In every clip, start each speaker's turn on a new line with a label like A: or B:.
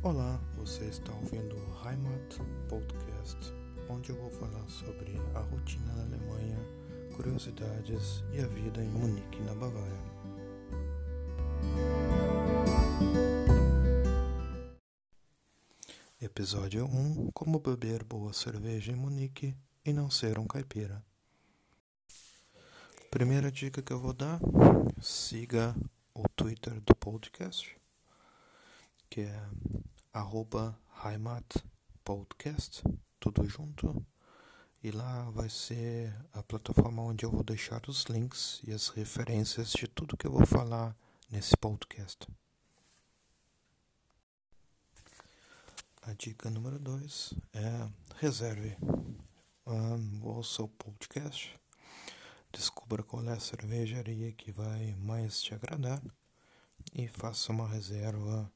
A: Olá, você está ouvindo o Heimat Podcast, onde eu vou falar sobre a rotina na Alemanha, curiosidades e a vida em Munique, na Bavária. Episódio 1 Como beber boa cerveja em Munique e não ser um caipira. Primeira dica que eu vou dar: siga o Twitter do podcast, que é arroba Podcast, tudo junto. E lá vai ser a plataforma onde eu vou deixar os links e as referências de tudo que eu vou falar nesse podcast. A dica número 2 é reserve. Um, o podcast, descubra qual é a cervejaria que vai mais te agradar e faça uma reserva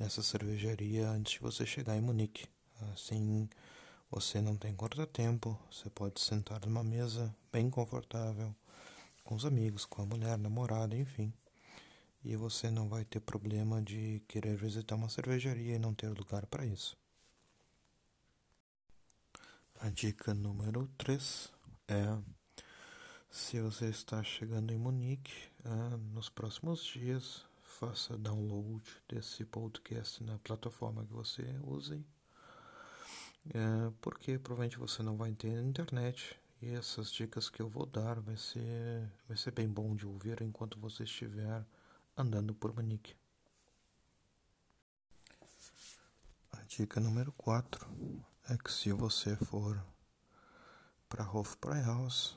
A: nessa cervejaria antes de você chegar em Munique. Assim você não tem corta-tempo, você pode sentar numa mesa bem confortável com os amigos, com a mulher, namorada, enfim. E você não vai ter problema de querer visitar uma cervejaria e não ter lugar para isso. A dica número 3 é se você está chegando em Munique uh, nos próximos dias, faça download desse podcast na plataforma que você use, é, porque provavelmente você não vai ter internet. E essas dicas que eu vou dar vai ser, vai ser bem bom de ouvir enquanto você estiver andando por Munique. A dica número 4 é que se você for para Hofbräuhaus,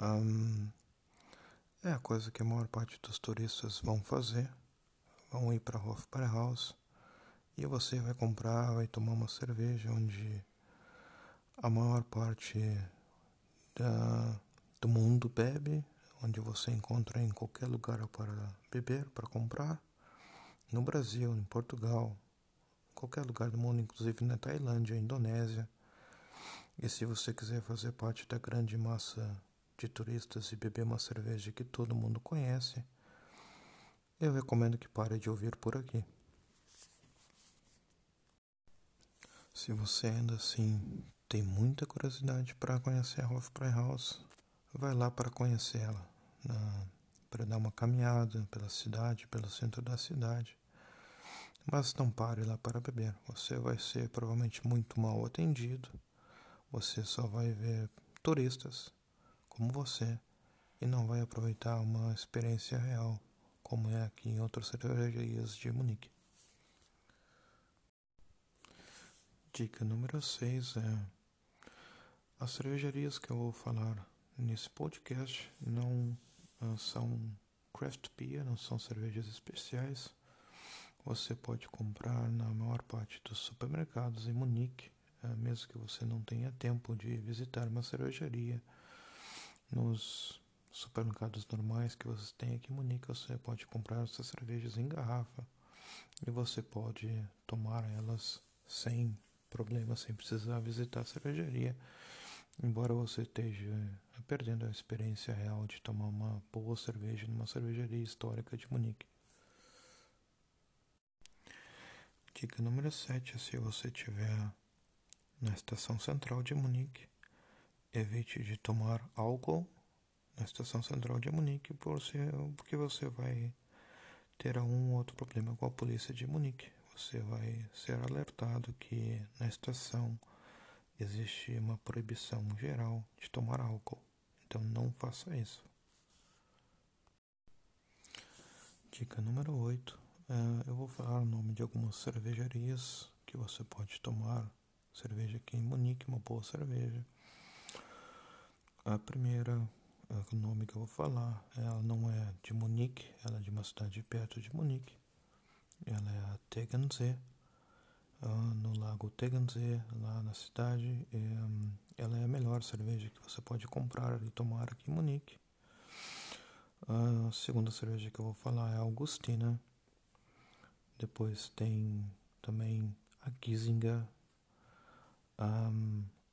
A: um, é a coisa que a maior parte dos turistas vão fazer vão ir para Hofbräuhaus e você vai comprar, vai tomar uma cerveja onde a maior parte da, do mundo bebe, onde você encontra em qualquer lugar para beber, para comprar, no Brasil, em Portugal, qualquer lugar do mundo, inclusive na Tailândia, Indonésia. E se você quiser fazer parte da grande massa de turistas e beber uma cerveja que todo mundo conhece, eu recomendo que pare de ouvir por aqui. Se você ainda assim tem muita curiosidade para conhecer a Hofbräuhaus, vai lá para conhecê-la, para dar uma caminhada pela cidade, pelo centro da cidade. Mas não pare lá para beber, você vai ser provavelmente muito mal atendido, você só vai ver turistas como você e não vai aproveitar uma experiência real como é aqui em outras cervejarias de Munique. Dica número 6 é: as cervejarias que eu vou falar nesse podcast não uh, são craft beer, não são cervejas especiais. Você pode comprar na maior parte dos supermercados em Munique, uh, mesmo que você não tenha tempo de visitar uma cervejaria nos supermercados normais que você tem aqui em Munique, você pode comprar essas cervejas em garrafa e você pode tomar elas sem problema, sem precisar visitar a cervejaria, embora você esteja perdendo a experiência real de tomar uma boa cerveja numa cervejaria histórica de Munique. Dica número 7 é se você estiver na estação central de Munique, evite de tomar álcool na estação central de Munique porque você vai ter um outro problema com a polícia de Munique. Você vai ser alertado que na estação existe uma proibição geral de tomar álcool. Então não faça isso. Dica número 8. É, eu vou falar o nome de algumas cervejarias que você pode tomar cerveja aqui em Munique, uma boa cerveja. A primeira o nome que eu vou falar, ela não é de Munique, ela é de uma cidade perto de Munique. Ela é a Tegernsee, no lago Tegernsee, lá na cidade. ela é a melhor cerveja que você pode comprar e tomar aqui em Munique. A segunda cerveja que eu vou falar é a Augustina. Depois tem também a Giesinger,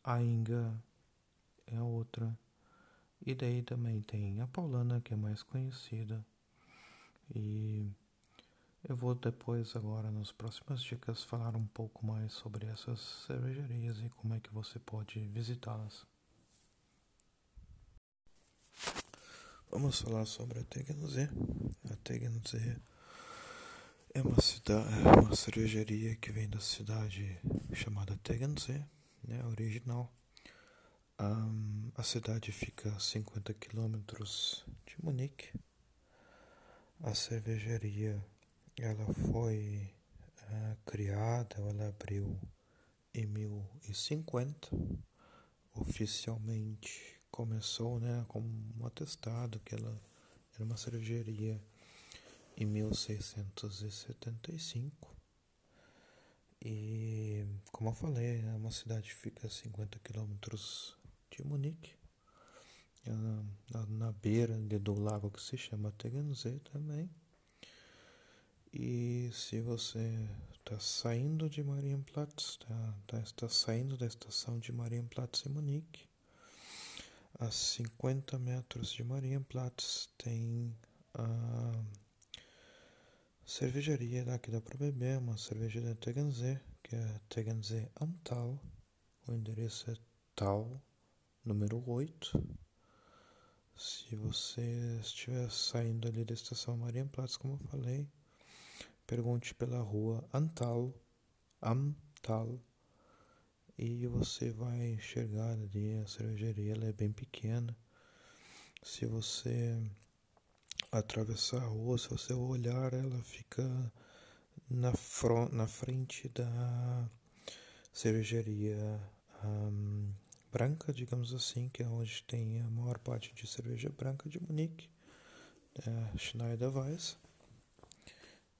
A: a Inga é a outra. E daí também tem a Paulana, que é mais conhecida. E Eu vou depois, agora, nas próximas dicas, falar um pouco mais sobre essas cervejarias e como é que você pode visitá-las. Vamos falar sobre a Tegernsee. A Tegernsee é uma cidade, é uma cervejaria que vem da cidade chamada Tegernsee, né, original. A cidade fica a 50 quilômetros de Munique. A cervejaria ela foi uh, criada, ela abriu em 1050. Oficialmente começou né, como um atestado que ela era uma cervejaria em 1675. E, como eu falei, é uma cidade fica a 50 quilômetros de Munique, na, na beira do lago que se chama Tegernsee também. E se você está saindo de Marienplatz, está tá, tá saindo da estação de Marienplatz em Munique, a 50 metros de Marienplatz tem a cervejaria que dá para beber, uma cerveja da Tegernsee, que é Tegernsee Antal. O endereço é tal número 8. Se você estiver saindo ali da estação Marienplatz, como eu falei, pergunte pela rua Antal, Amtal, e você vai enxergar ali a cervejaria, ela é bem pequena. Se você atravessar a rua, se você olhar, ela fica na, front, na frente da cervejaria um, branca, digamos assim, que é onde tem a maior parte de cerveja branca de Munique, é Schneider Weiss.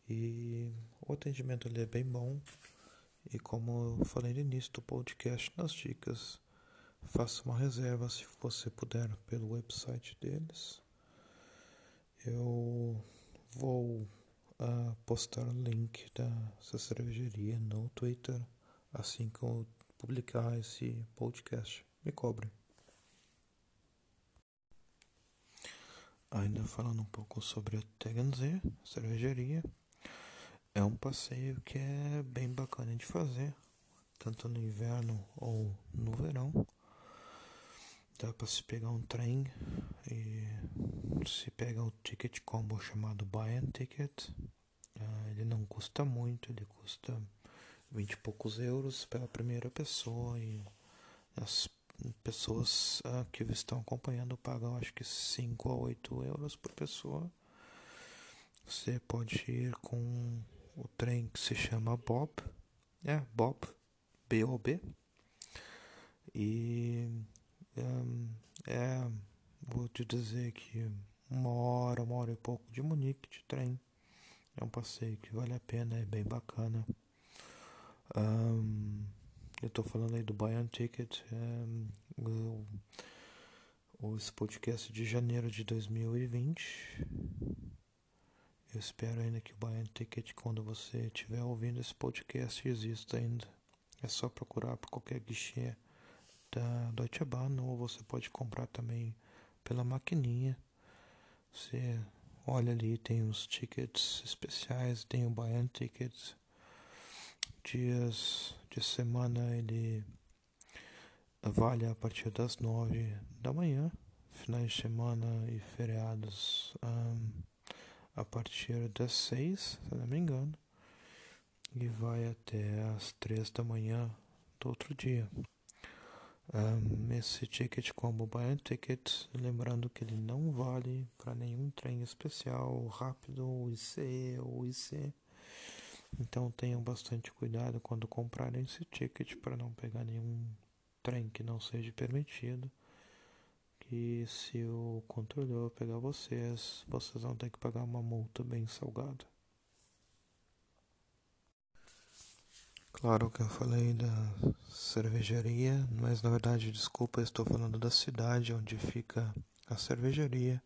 A: E o atendimento ali é bem bom. E como eu falei no início do podcast, nas dicas, faça uma reserva se você puder pelo website deles. Eu vou uh, postar o link da cervejaria no Twitter assim que eu publicar esse podcast. Me cobre. Ainda falando um pouco sobre a Tegernsee, cervejaria, é um passeio que é bem bacana de fazer, tanto no inverno ou no verão. Dá para se pegar um trem e se pega o ticket combo chamado Buy and Ticket. Uh, ele não custa muito, ele custa 20 e poucos euros pela primeira pessoa e as pessoas uh, que estão acompanhando pagam acho que 5 a 8 euros por pessoa. Você pode ir com o trem que se chama Bob, é Bob, B-O-B, e um, é, vou te dizer que uma hora, uma hora e pouco de Munique de trem. É um passeio que vale a pena, é bem bacana. Um, eu estou falando aí do Bayern Ticket, um, o, o, esse podcast de janeiro de 2020. Eu espero ainda que o Bayern Ticket, quando você estiver ouvindo esse podcast, exista ainda. É só procurar por qualquer guichê da Deutsche Bahn ou você pode comprar também pela maquininha. Você olha ali, tem os tickets especiais, tem o Bayern Tickets. Dias de semana ele vale a partir das nove da manhã, finais de semana e feriados um, a partir das seis, se não me engano, e vai até as três da manhã do outro dia. Um, esse ticket combo buy ticket, lembrando que ele não vale para nenhum trem especial, rápido, IC ou IC. Então tenham bastante cuidado quando comprarem esse ticket para não pegar nenhum trem que não seja permitido. Que se o controlador pegar vocês, vocês vão ter que pagar uma multa bem salgada. Claro que eu falei da cervejaria, mas na verdade, desculpa, estou falando da cidade onde fica a cervejaria.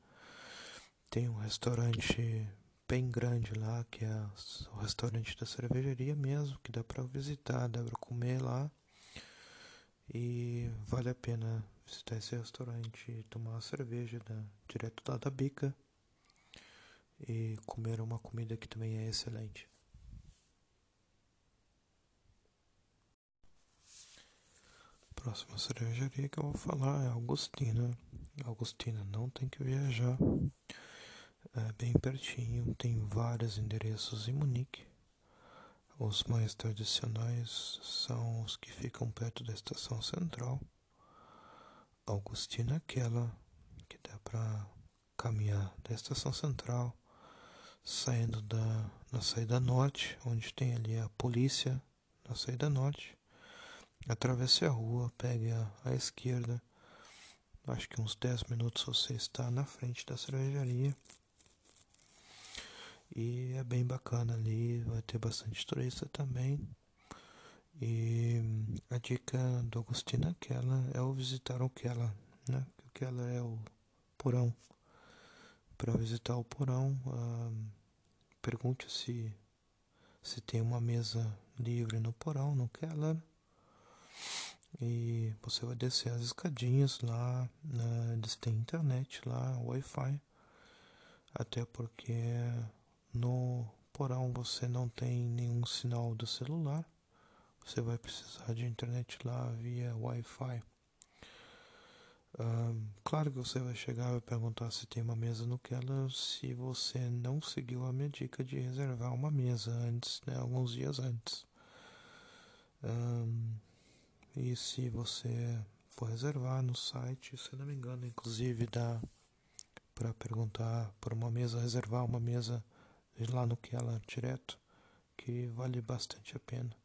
A: Tem um restaurante bem grande lá, que é o restaurante da cervejaria mesmo, que dá para visitar, dá para comer lá. E vale a pena visitar esse restaurante e tomar uma cerveja da, direto lá da bica. e comer uma comida que também é excelente. Próxima cervejaria que eu vou falar é Augustina. Augustina não tem que viajar, é bem pertinho, tem vários endereços em Munique. Os mais tradicionais são os que ficam perto da estação central. Augustina aquela que dá para caminhar da estação central, saindo da na saída norte, onde tem ali a polícia na saída norte. Atravesse a rua, pegue a, a esquerda. Acho que uns 10 minutos você está na frente da cervejaria. E é bem bacana ali, vai ter bastante turista também. E a dica do Agostinho aquela é o visitar o Kela, né? O Kela é o porão. Para visitar o porão, ah, pergunte se se tem uma mesa livre no porão, no Keller. E você vai descer as escadinhas lá, né? eles têm internet lá, Wi-Fi. Até porque no porão você não tem nenhum sinal do celular. Você vai precisar de internet lá via Wi-Fi. Um, claro que você vai chegar e perguntar se tem uma mesa no Keller se você não seguiu a minha dica de reservar uma mesa antes, né, alguns dias antes. Um, e se você for reservar no site, se não me engano, inclusive dá para perguntar por uma mesa, reservar uma mesa lá no Keller direto, que vale bastante a pena.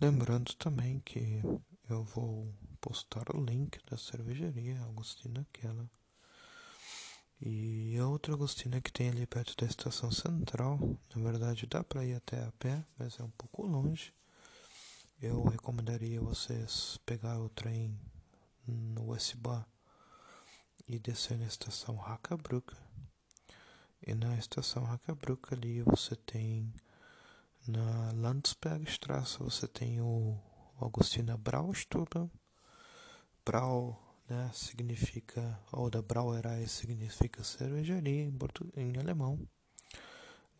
A: Lembrando também que eu vou postar o link da cervejaria Agostina Keller. E a outra Agostina que tem ali perto da estação central, na verdade dá para ir até a pé, mas é um pouco longe. Eu recomendaria vocês pegar o trem no Westbahn e descer na estação Hackerbrücke. E na estação Hackerbrücke ali você tem na Landsbergstraße você tem o Augustina Braustube. Brau né, significa, ou da Brauerei significa cervejaria em, em alemão.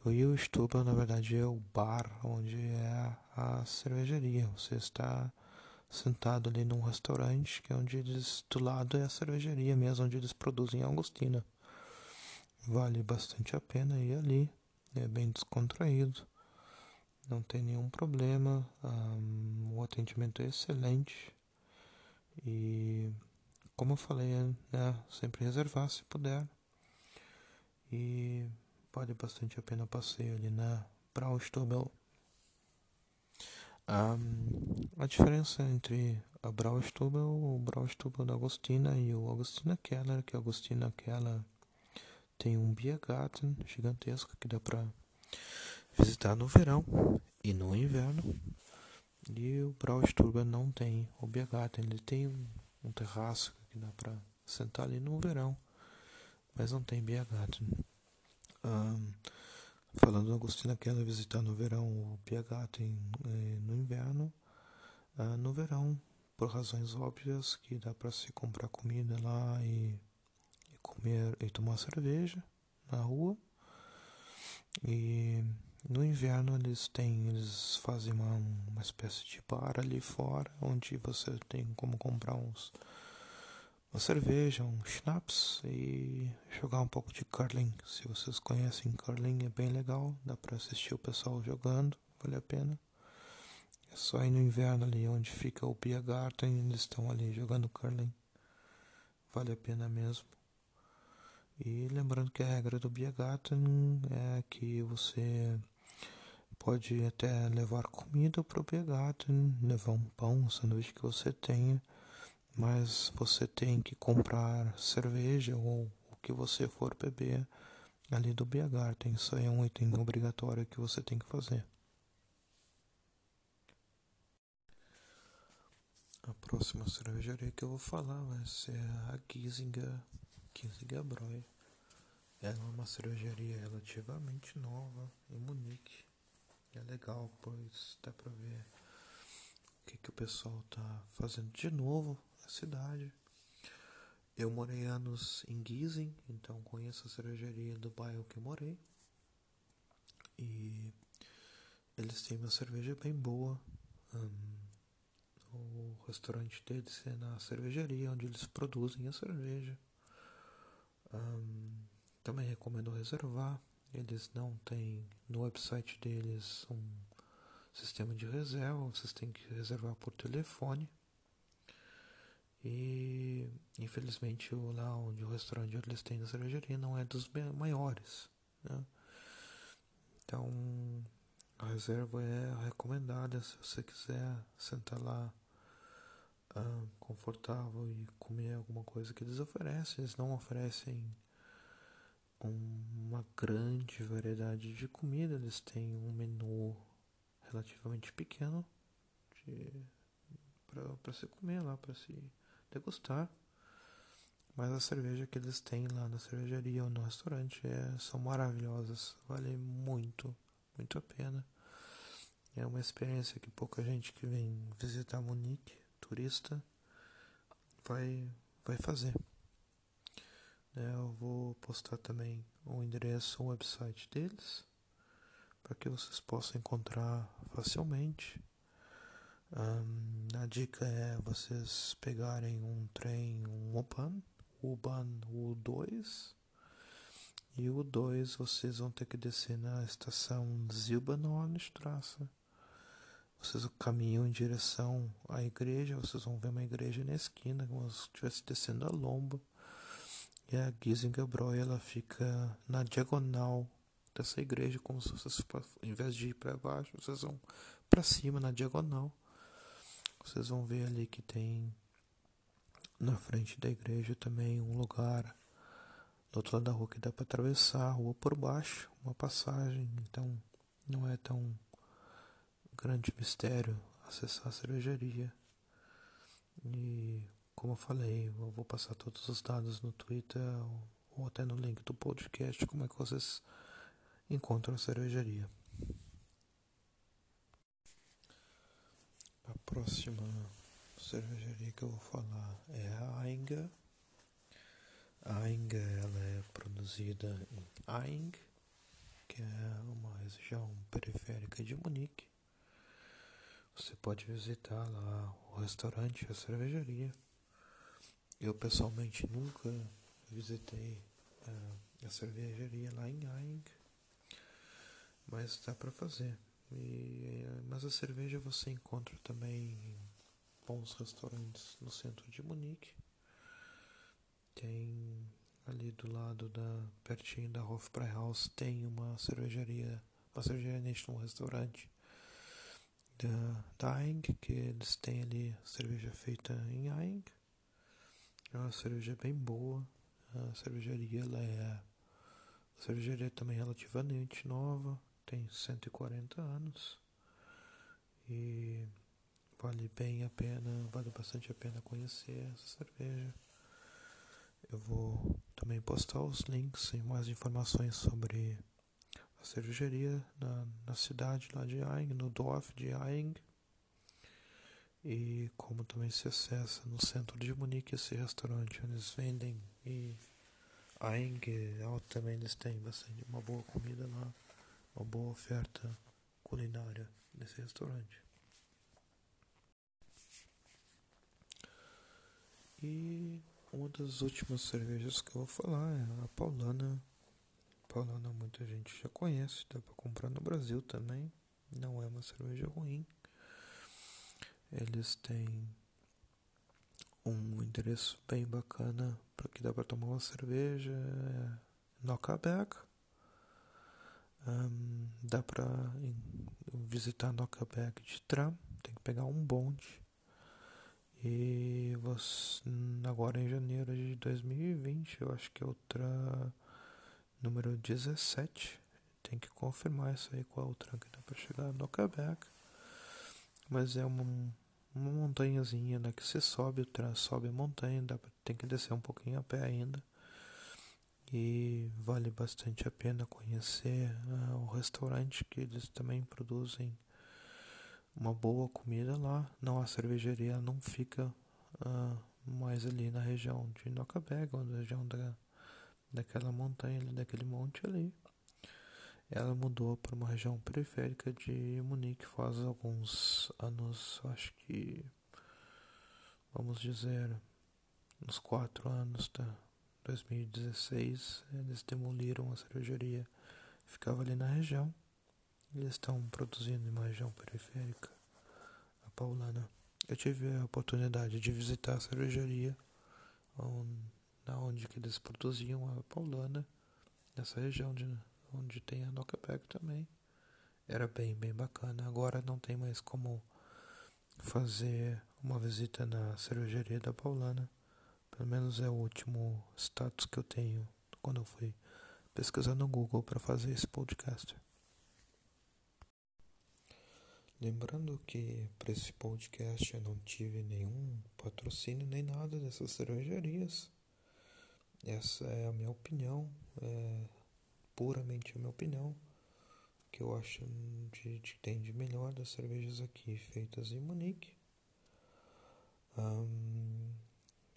A: E o Stube, na verdade, é o bar onde é a cervejaria. Você está sentado ali num restaurante, que é onde eles, do lado é a cervejaria mesmo, onde eles produzem Augustina. Vale bastante a pena ir ali, é bem descontraído, não tem nenhum problema, um, o atendimento é excelente e, como eu falei, né, sempre reservar se puder e vale bastante a pena o passeio ali na Braustubel. Um, a diferença entre a Braustube, o Braustube da Agostina e o Agostina Keller, que a Agostina Keller tem um Biergarten gigantesco que dá para visitar no verão e no inverno. E o Braustube não tem o Biergarten, ele tem um, um terraço que dá para sentar ali no verão, mas não tem Biergarten. Falando do Agostina Keller visitar no verão o Piagata eh, no inverno. Ah, no verão, por razões óbvias, que dá para se comprar comida lá e, e, comer e tomar cerveja na rua. E no inverno eles têm, eles fazem uma, uma espécie de bar ali fora, onde você tem como comprar uns uma cerveja, um schnapps e jogar um pouco de curling. Se vocês conhecem curling, é bem legal, dá para assistir o pessoal jogando, vale a pena. É só ir no inverno ali onde fica o Biergarten, eles estão ali jogando curling. Vale a pena mesmo. E lembrando que a regra do Biergarten é que você pode até levar comida para o Biergarten, levar um pão, um sanduíche que você tenha mas você tem que comprar cerveja ou o que você for beber ali do Biergarten. Isso é um item obrigatório que você tem que fazer. A próxima cervejaria que eu vou falar vai ser a Giesinger Bräu. Ela é uma cervejaria relativamente nova em Munique. É legal, pois dá pra ver o que, que o pessoal tá fazendo de novo cidade. eu morei anos em Gießen, então conheço a cervejaria do bairro que morei. E eles têm uma cerveja bem boa. O restaurante deles é na cervejaria onde eles produzem a cerveja. Também recomendo reservar. Eles não têm no website deles um sistema de reserva, vocês têm que reservar por telefone. E infelizmente lá onde o restaurante eles têm na cervejaria não é dos maiores. Né? Então a reserva é recomendada se você quiser sentar lá confortável e comer alguma coisa que eles oferecem. Eles não oferecem uma grande variedade de comida, eles têm um menu relativamente pequeno para se comer lá, para se degustar. Mas a cerveja que eles têm lá na cervejaria ou no restaurante é, são maravilhosas, vale muito, muito a pena. É uma experiência que pouca gente que vem visitar Munique, turista, vai, vai fazer. É, eu vou postar também o endereço, o website deles, para que vocês possam encontrar facilmente. Um, a dica é vocês pegarem um trem, um U-Bahn, U-Bahn U2, e o 2 vocês vão ter que descer na estação Silbernornstraße. Vocês caminham em direção à igreja, vocês vão ver uma igreja na esquina, como se estivesse descendo a lomba. E a Gisingebräu ela fica na diagonal dessa igreja, como se vocês, em vez de ir para baixo, vocês vão para cima na diagonal. Vocês vão ver ali que tem na frente da igreja também um lugar do outro lado da rua que dá para atravessar a rua por baixo, uma passagem, então não é tão grande mistério acessar a cervejaria. E como eu falei, eu vou passar todos os dados no Twitter ou até no link do podcast, como é que vocês encontram a cervejaria. A próxima cervejaria que eu vou falar é a Ainga. A Ainga ela é produzida em Aing, que é uma região periférica de Munique. Você pode visitar lá o restaurante, a cervejaria. Eu pessoalmente nunca visitei uh, a cervejaria lá em Aing, mas dá para fazer. E, uh, mas a cerveja você encontra também em bons restaurantes no centro de Munique. Tem ali do lado da pertinho da Hofbräuhaus tem uma cervejaria, uma cervejaria neste um restaurante da, da que eles têm ali cerveja feita em Aing. É uma cerveja bem boa. A cervejaria ela é a cervejaria também relativamente nova, tem 140 anos. E vale bem a pena, vale bastante a pena conhecer essa cerveja. Eu vou também postar os links e mais informações sobre a cervejaria na, na cidade lá de Aing, no Dorf de Aing. E como também se acessa no centro de Munique esse restaurante eles vendem e a Engel também eles têm bastante uma boa comida lá, uma boa oferta culinária nesse restaurante. E uma das últimas cervejas que eu vou falar é a Paulana. Paulana muita gente já conhece, dá para comprar no Brasil também. Não é uma cerveja ruim. Eles têm um endereço bem bacana para que dá para tomar uma cerveja, é Nocaberg. Um, dá para visitar Nocaberg de tram, tem que pegar um bonde. E você, agora em janeiro de 2020, eu acho que é outra número 17. Tem que confirmar isso aí qual é o tram que dá para chegar no Nocaberg. Mas é uma uma montanhazinha né, que você sobe, sobe a montanha, dá pra, tem que descer um pouquinho a pé ainda. E vale bastante a pena conhecer uh, o restaurante que eles também produzem uma boa comida lá. Não, a cervejaria não fica uh, mais ali na região de Nockberg, na região da, daquela montanha ali, daquele monte ali. Ela mudou para uma região periférica de Munique faz alguns anos, acho que, vamos dizer, uns quatro anos, tá? 2016, eles demoliram a cervejaria, ficava ali na região. Eles estão produzindo em uma região periférica, a Paulana. Eu tive a oportunidade de visitar a cervejaria onde, onde que eles produziam a Paulana, nessa região de, onde tem a Nockberg também. Era bem, bem bacana. Agora não tem mais como fazer uma visita na cervejaria da Paulana. Pelo menos é o último status que eu tenho quando eu fui pesquisar no Google para fazer esse podcast. Lembrando que para esse podcast eu não tive nenhum patrocínio nem nada dessas cervejarias. Essa é a minha opinião, é puramente a minha opinião, que eu acho de tem de melhor das cervejas aqui feitas em Munique. Um,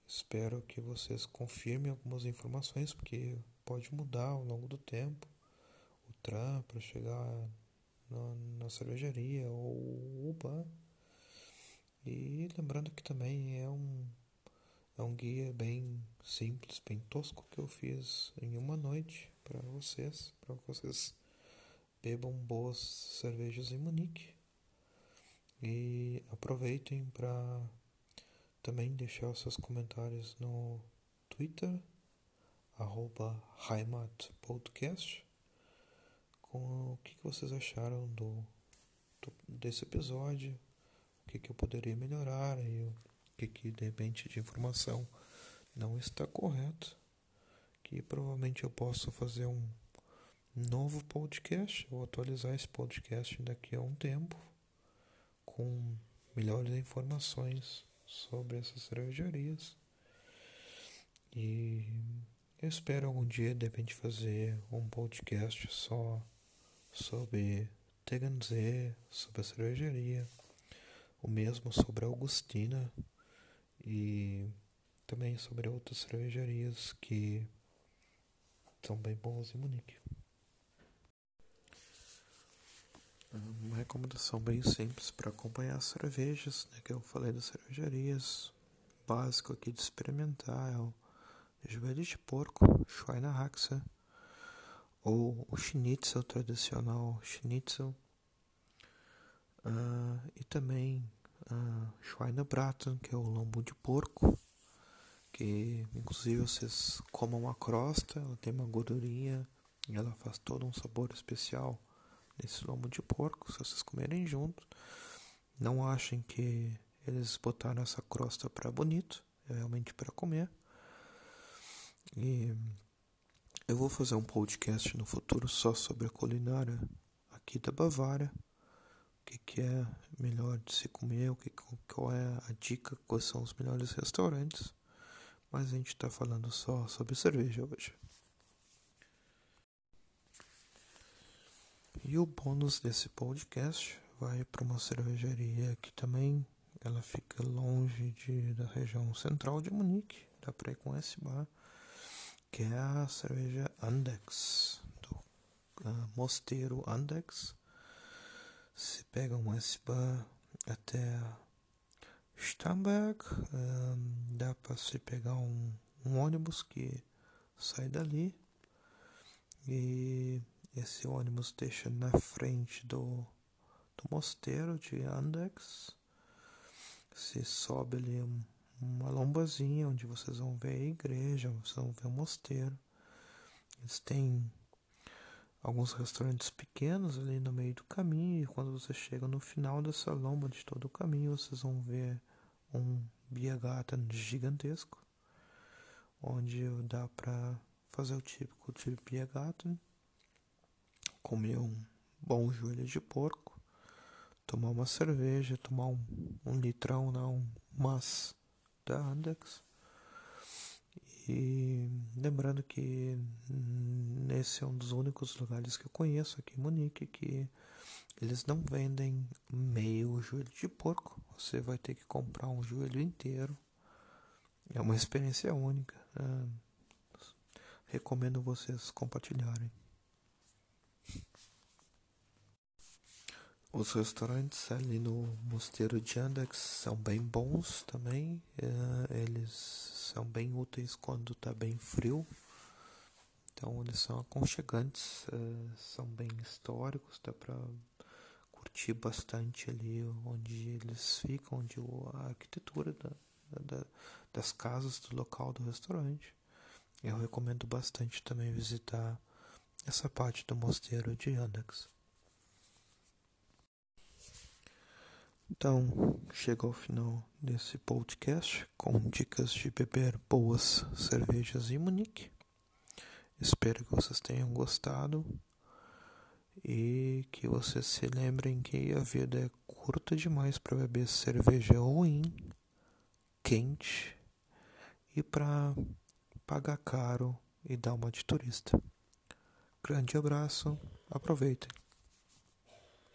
A: espero que vocês confirmem algumas informações, porque pode mudar ao longo do tempo o tram para chegar na, na cervejaria ou o bar. E lembrando que também é um, é um guia bem simples, bem tosco que eu fiz em uma noite para vocês, para vocês bebam boas cervejas em Munique. E aproveitem para também deixar seus comentários no Twitter, arroba com o que, que vocês acharam do, do, desse episódio, o que, que eu poderia melhorar e o que, que de repente de informação não está correto, que provavelmente eu possa fazer um novo podcast, ou atualizar esse podcast daqui a um tempo com melhores informações sobre essas cervejarias. E eu espero algum dia de repente fazer um podcast só sobre Teganzé, sobre a cervejaria, o mesmo sobre a Augustina e também sobre outras cervejarias que são bem boas em Munique. Uma recomendação bem simples para acompanhar as cervejas, né, que eu falei das cervejarias, básico aqui de experimentar é o joelho de porco, Schweinehaxe, ou o schnitzel tradicional schnitzel uh, e também uh, Schweinebraten, que é o lombo de porco, que inclusive vocês comam a crosta, ela tem uma gordurinha e ela faz todo um sabor especial nesse lombo de porco, se vocês comerem junto. Não achem que eles botaram essa crosta para bonito, é realmente para comer. E eu vou fazer um podcast no futuro só sobre a culinária aqui da Bavária. O que, que é melhor de se comer, o que, qual é a dica, quais são os melhores restaurantes. Mas a gente está falando só sobre cerveja hoje. E o bônus desse podcast vai para uma cervejaria que também ela fica longe de, da região central de Munique. Dá para ir com esse bar que é a cerveja Andex, do uh, Mosteiro Andex. Se um SBA até Stamberg, um, dá para se pegar um, um ônibus que sai dali e esse ônibus deixa na frente do, do mosteiro de Andex. Se sobe ali um uma lombazinha onde vocês vão ver a igreja, vocês vão ver o mosteiro. Eles têm alguns restaurantes pequenos ali no meio do caminho, e quando você chega no final dessa lomba de todo o caminho, vocês vão ver um Biergarten gigantesco, onde dá para fazer o típico de Biergarten, comer um bom joelho de porco, tomar uma cerveja, tomar um, um litrão, não, umas da Andex. E lembrando que esse é um dos únicos lugares que eu conheço aqui em Munique que eles não vendem meio joelho de porco. Você vai ter que comprar um joelho inteiro É uma experiência única. Né? Recomendo vocês compartilharem. Os restaurantes ali no Mosteiro de Andex são bem bons também. É, eles são bem úteis quando está bem frio. Então eles são aconchegantes, é, são bem históricos, dá para curtir bastante ali onde eles ficam, onde a arquitetura da, da, das casas do local do restaurante. Eu recomendo bastante também visitar essa parte do mosteiro de Andex. Então, chega ao final desse podcast com dicas de beber boas cervejas em Munique. Espero que vocês tenham gostado e que vocês se lembrem que a vida é curta demais para beber cerveja ruim, quente e para pagar caro e dar uma de turista. Grande abraço, aproveitem.